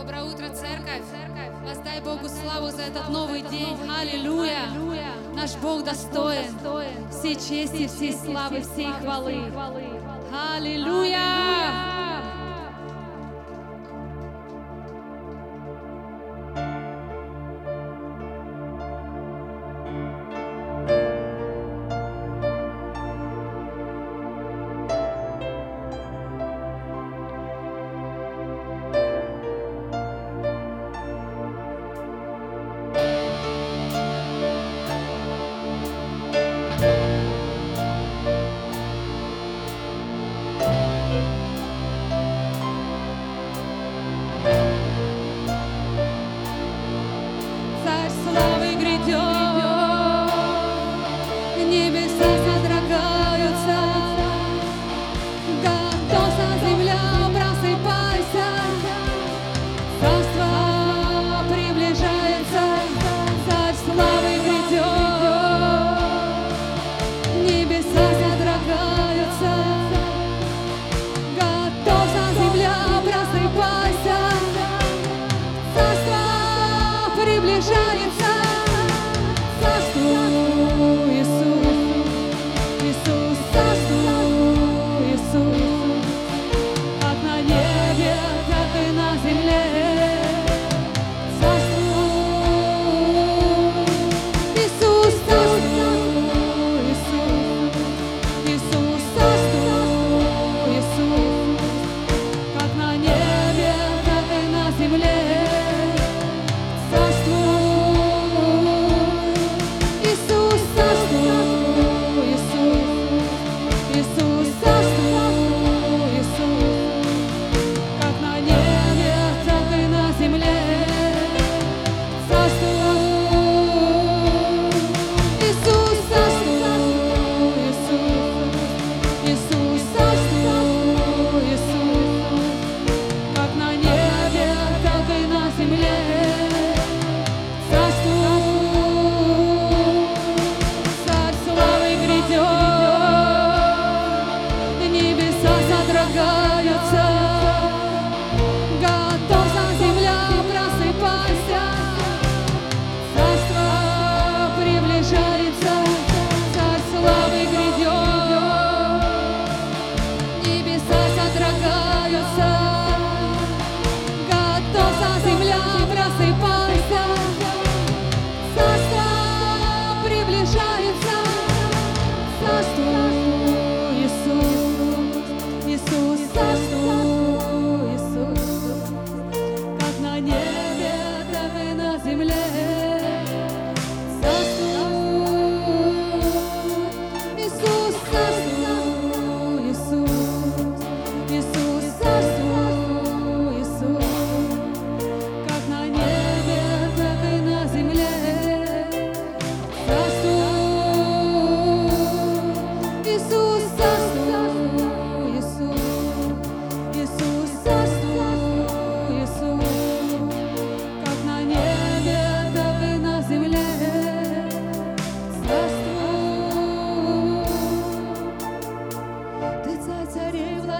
Доброе утро, церковь. Воздай Богу славу за этот новый день. Аллилуйя. Наш Бог достоин. Все чести, все славы, всей хвалы. Аллилуйя.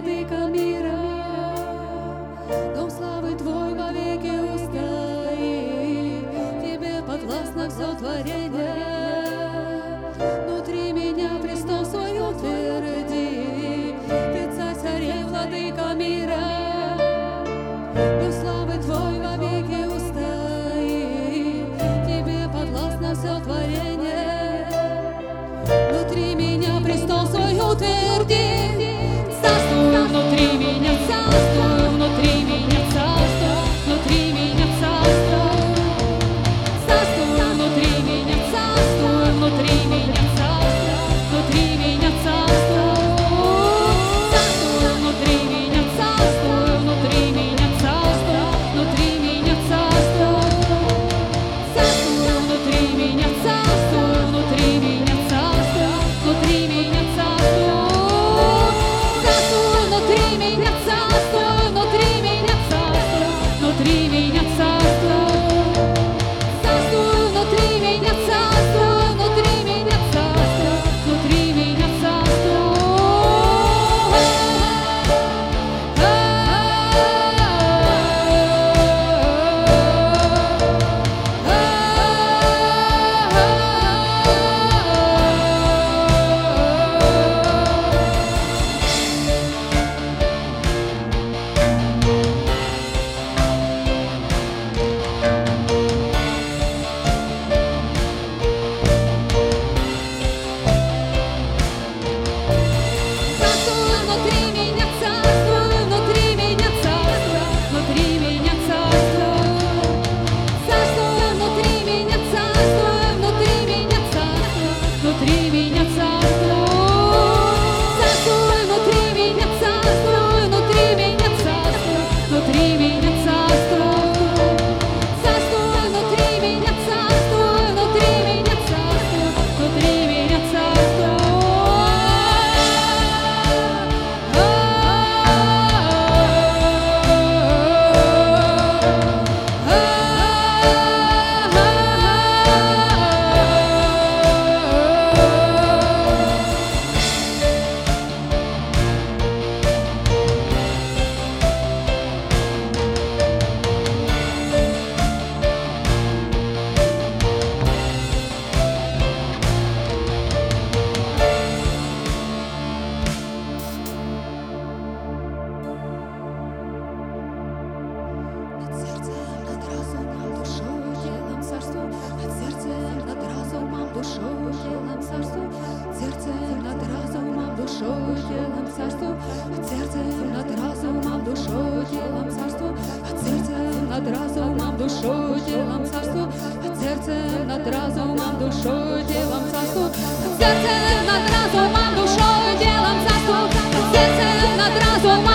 владыка мира, Дом славы Твой вовеки устоит, Тебе подвластно все творение. Царствую, сердцем над разумом, душой, телом царствую, сердцем над разумом,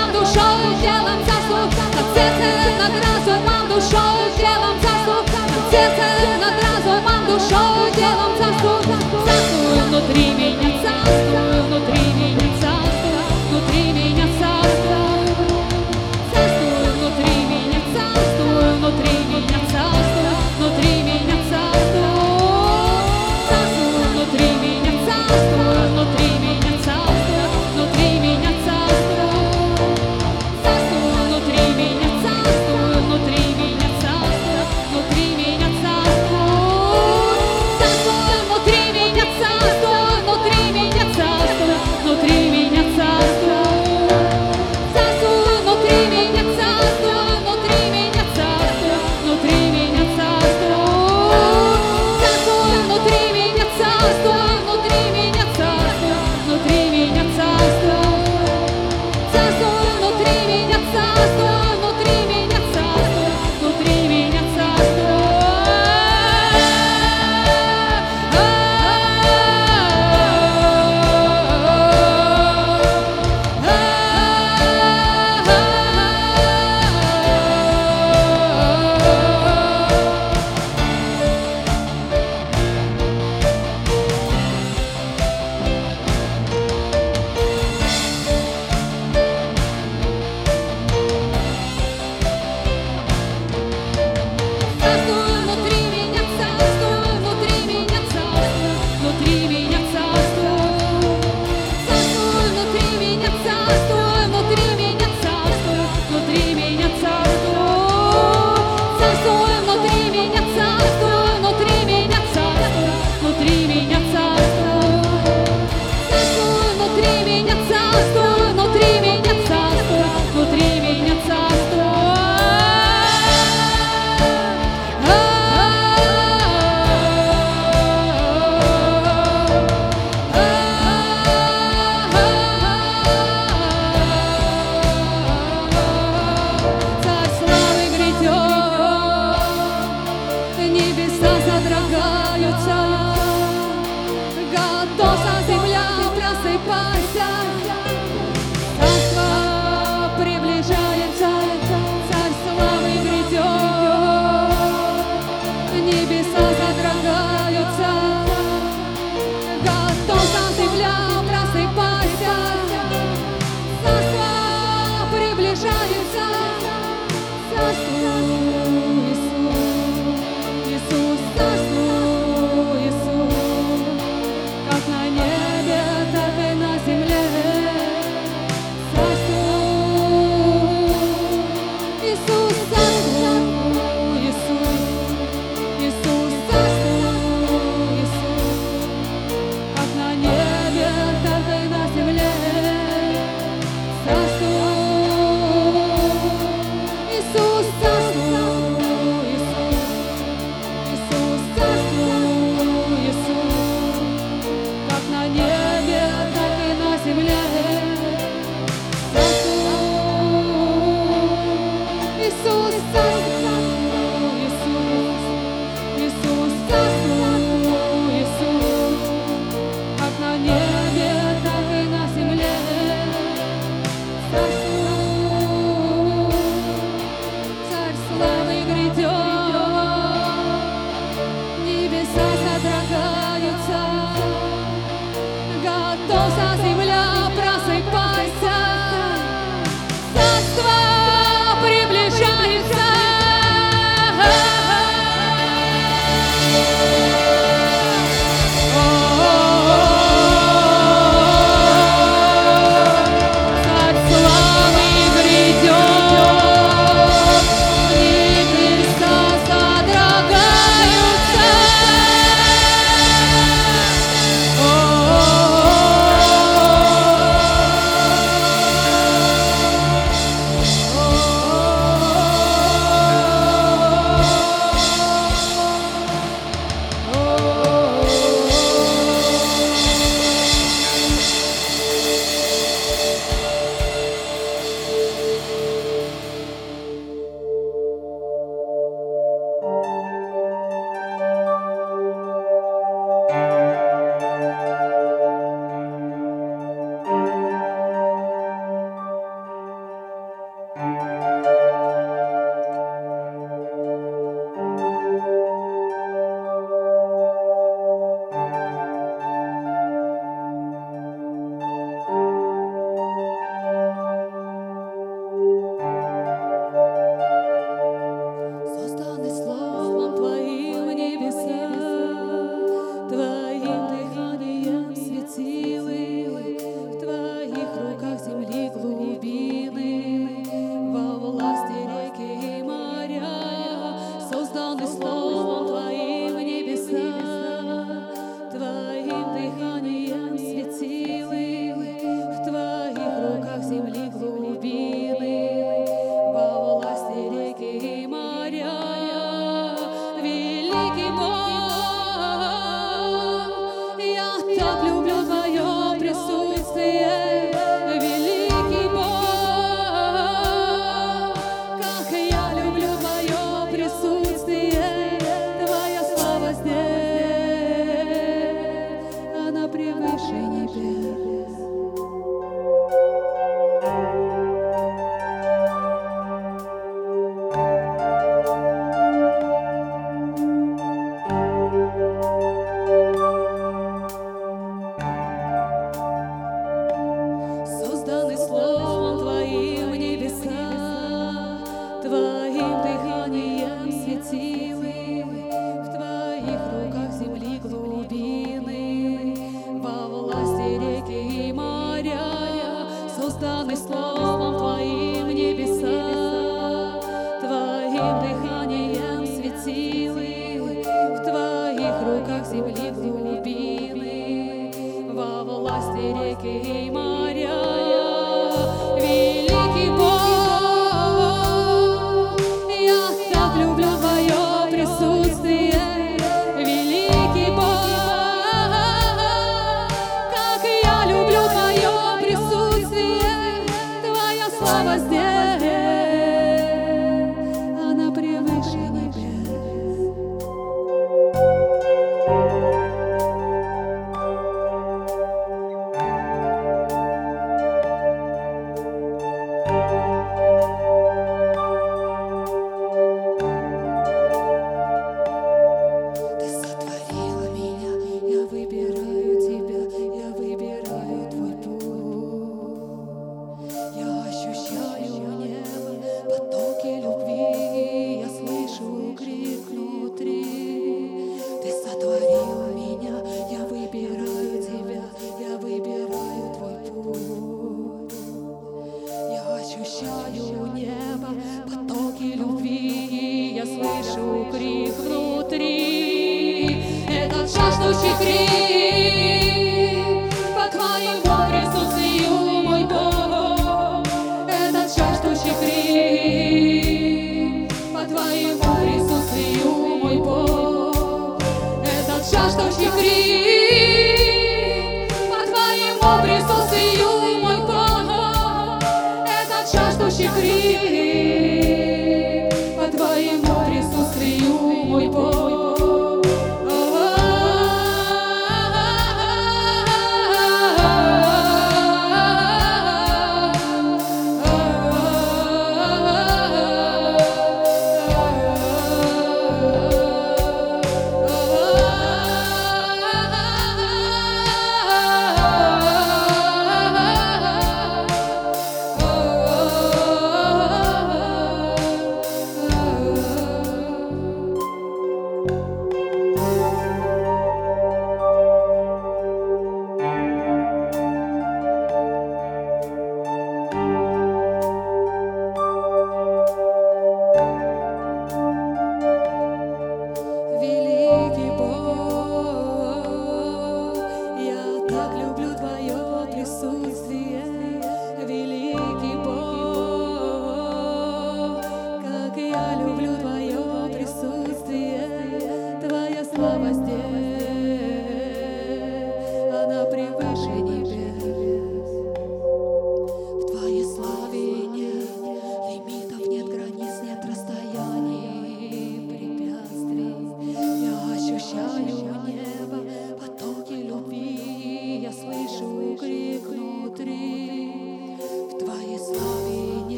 There's sure. scrivi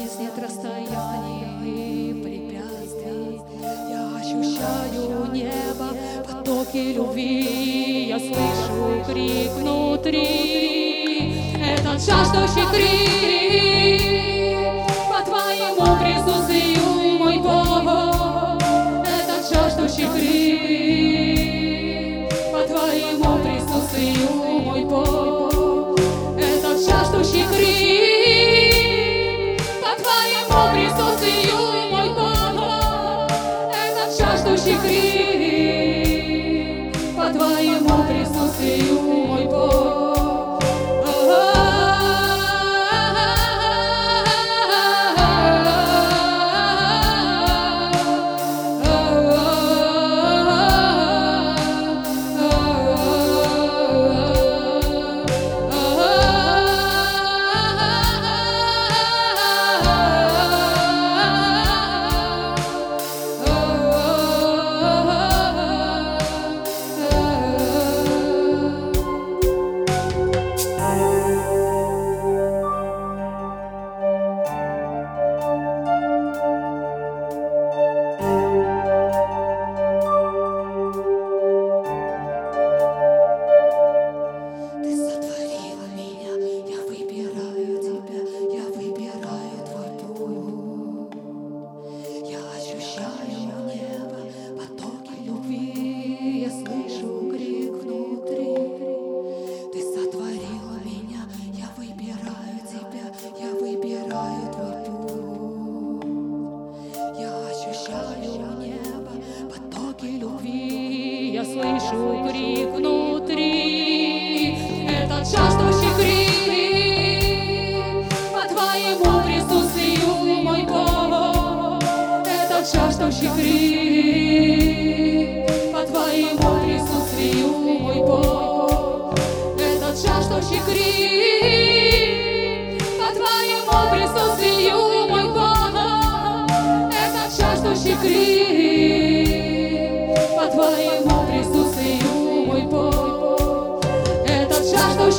Вниз нет расстояний и препятствий. Я ощущаю небо, потоки любви. Я слышу крик внутри. Этот жаждущий крик.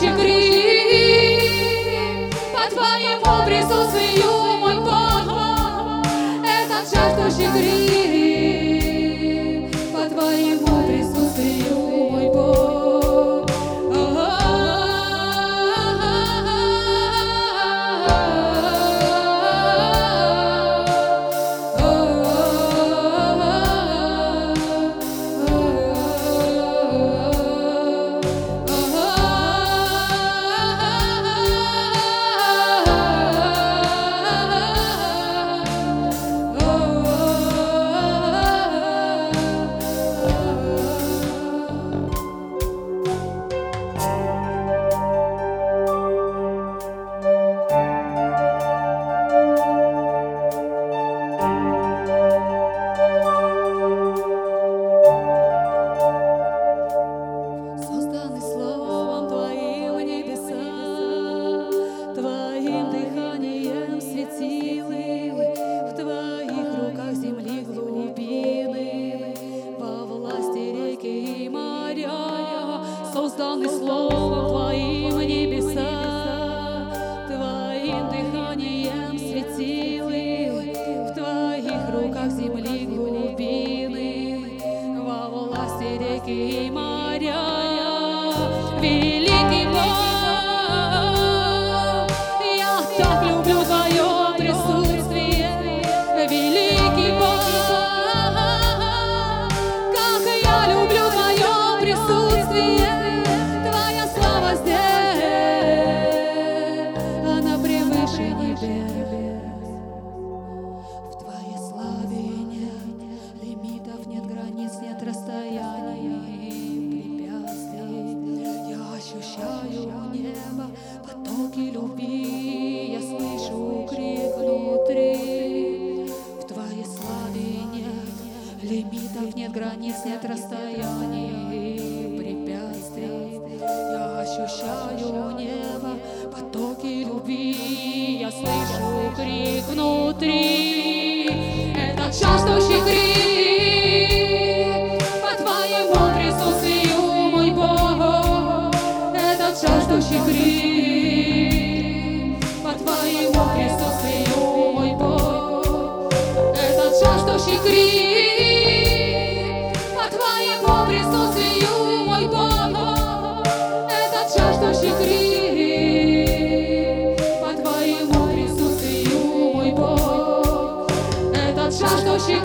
плаче крик. По твоему присутствию мой Бог, этот жаждущий крик. on this low.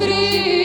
Cristo.